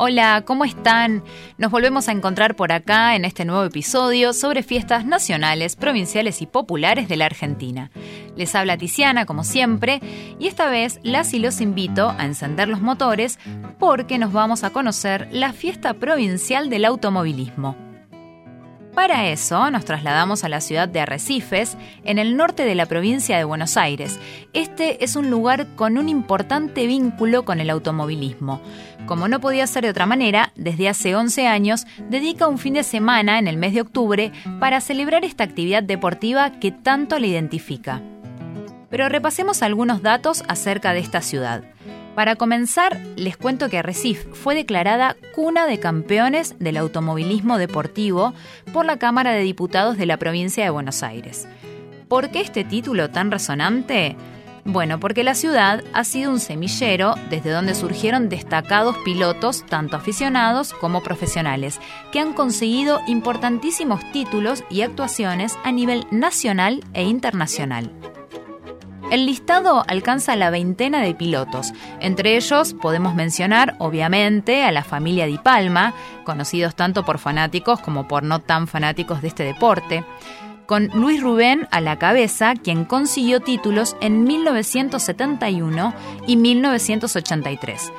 Hola, ¿cómo están? Nos volvemos a encontrar por acá en este nuevo episodio sobre fiestas nacionales, provinciales y populares de la Argentina. Les habla Tiziana, como siempre, y esta vez las y los invito a encender los motores porque nos vamos a conocer la fiesta provincial del automovilismo. Para eso nos trasladamos a la ciudad de Arrecifes, en el norte de la provincia de Buenos Aires. Este es un lugar con un importante vínculo con el automovilismo. Como no podía ser de otra manera, desde hace 11 años dedica un fin de semana en el mes de octubre para celebrar esta actividad deportiva que tanto le identifica. Pero repasemos algunos datos acerca de esta ciudad. Para comenzar, les cuento que Recife fue declarada cuna de campeones del automovilismo deportivo por la Cámara de Diputados de la provincia de Buenos Aires. ¿Por qué este título tan resonante? Bueno, porque la ciudad ha sido un semillero desde donde surgieron destacados pilotos, tanto aficionados como profesionales, que han conseguido importantísimos títulos y actuaciones a nivel nacional e internacional. El listado alcanza la veintena de pilotos. Entre ellos podemos mencionar, obviamente, a la familia Di Palma, conocidos tanto por fanáticos como por no tan fanáticos de este deporte con Luis Rubén a la cabeza, quien consiguió títulos en 1971 y 1983.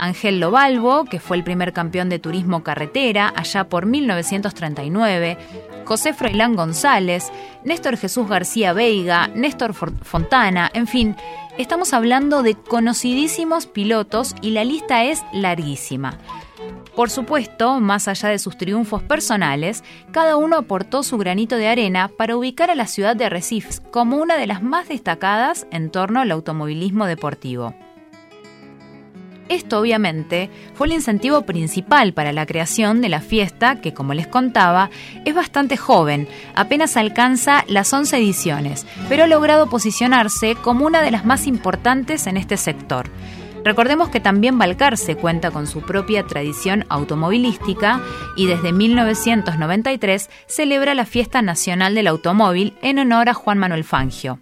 Ángel Lobalvo, que fue el primer campeón de turismo carretera allá por 1939, José Froilán González, Néstor Jesús García Veiga, Néstor Fontana, en fin, estamos hablando de conocidísimos pilotos y la lista es larguísima. Por supuesto, más allá de sus triunfos personales, cada uno aportó su granito de arena para ubicar a la ciudad de Recife como una de las más destacadas en torno al automovilismo deportivo. Esto obviamente fue el incentivo principal para la creación de la fiesta que, como les contaba, es bastante joven, apenas alcanza las 11 ediciones, pero ha logrado posicionarse como una de las más importantes en este sector. Recordemos que también Balcarce cuenta con su propia tradición automovilística y desde 1993 celebra la Fiesta Nacional del Automóvil en honor a Juan Manuel Fangio.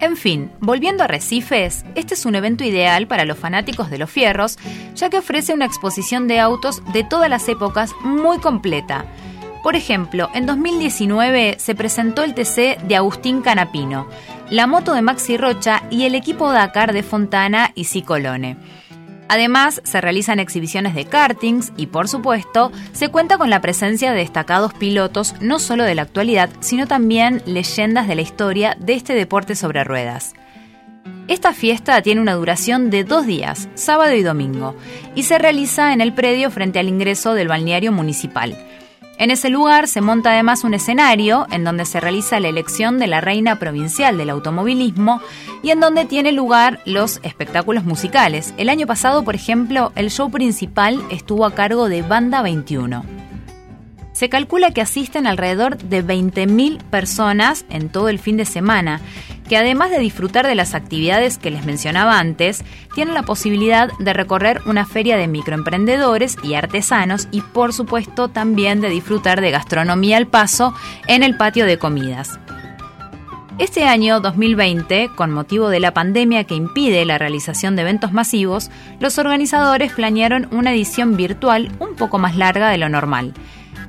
En fin, volviendo a Recifes, este es un evento ideal para los fanáticos de los fierros, ya que ofrece una exposición de autos de todas las épocas muy completa. Por ejemplo, en 2019 se presentó el TC de Agustín Canapino, la moto de Maxi Rocha y el equipo Dakar de Fontana y Cicolone. Además, se realizan exhibiciones de kartings y, por supuesto, se cuenta con la presencia de destacados pilotos no solo de la actualidad, sino también leyendas de la historia de este deporte sobre ruedas. Esta fiesta tiene una duración de dos días, sábado y domingo, y se realiza en el predio frente al ingreso del balneario municipal. En ese lugar se monta además un escenario en donde se realiza la elección de la reina provincial del automovilismo y en donde tiene lugar los espectáculos musicales. El año pasado, por ejemplo, el show principal estuvo a cargo de Banda 21. Se calcula que asisten alrededor de 20.000 personas en todo el fin de semana, que además de disfrutar de las actividades que les mencionaba antes, tienen la posibilidad de recorrer una feria de microemprendedores y artesanos y por supuesto también de disfrutar de gastronomía al paso en el patio de comidas. Este año 2020, con motivo de la pandemia que impide la realización de eventos masivos, los organizadores planearon una edición virtual un poco más larga de lo normal.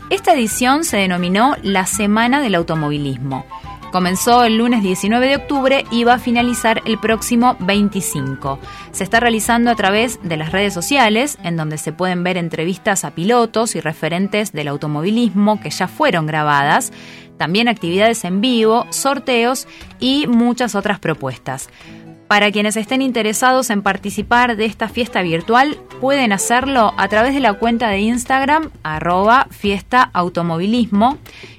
Esta edición se denominó la Semana del Automovilismo. Comenzó el lunes 19 de octubre y va a finalizar el próximo 25. Se está realizando a través de las redes sociales, en donde se pueden ver entrevistas a pilotos y referentes del automovilismo que ya fueron grabadas, también actividades en vivo, sorteos y muchas otras propuestas. Para quienes estén interesados en participar de esta fiesta virtual, pueden hacerlo a través de la cuenta de Instagram arroba fiesta automovilismo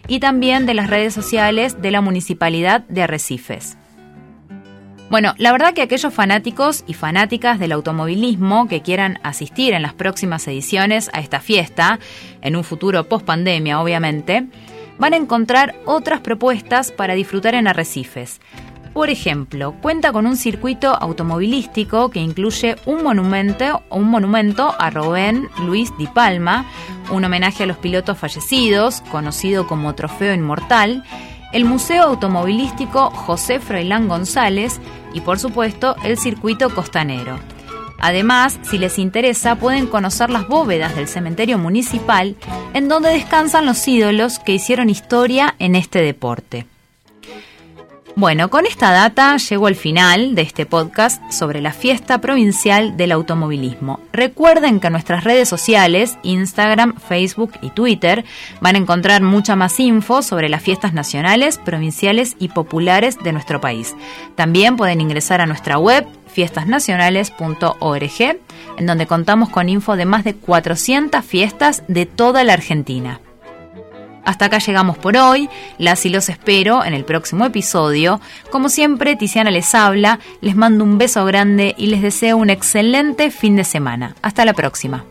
y también de las redes sociales de la Municipalidad de Arrecifes. Bueno, la verdad que aquellos fanáticos y fanáticas del automovilismo que quieran asistir en las próximas ediciones a esta fiesta, en un futuro post pandemia obviamente, van a encontrar otras propuestas para disfrutar en Arrecifes. Por ejemplo, cuenta con un circuito automovilístico que incluye un monumento, un monumento a Rubén Luis Di Palma, un homenaje a los pilotos fallecidos, conocido como Trofeo Inmortal, el Museo Automovilístico José Froilán González y por supuesto el circuito costanero. Además, si les interesa, pueden conocer las bóvedas del cementerio municipal, en donde descansan los ídolos que hicieron historia en este deporte. Bueno, con esta data llego al final de este podcast sobre la fiesta provincial del automovilismo. Recuerden que en nuestras redes sociales, Instagram, Facebook y Twitter, van a encontrar mucha más info sobre las fiestas nacionales, provinciales y populares de nuestro país. También pueden ingresar a nuestra web fiestasnacionales.org, en donde contamos con info de más de 400 fiestas de toda la Argentina. Hasta acá llegamos por hoy, las y los espero en el próximo episodio. Como siempre, Tiziana les habla, les mando un beso grande y les deseo un excelente fin de semana. Hasta la próxima.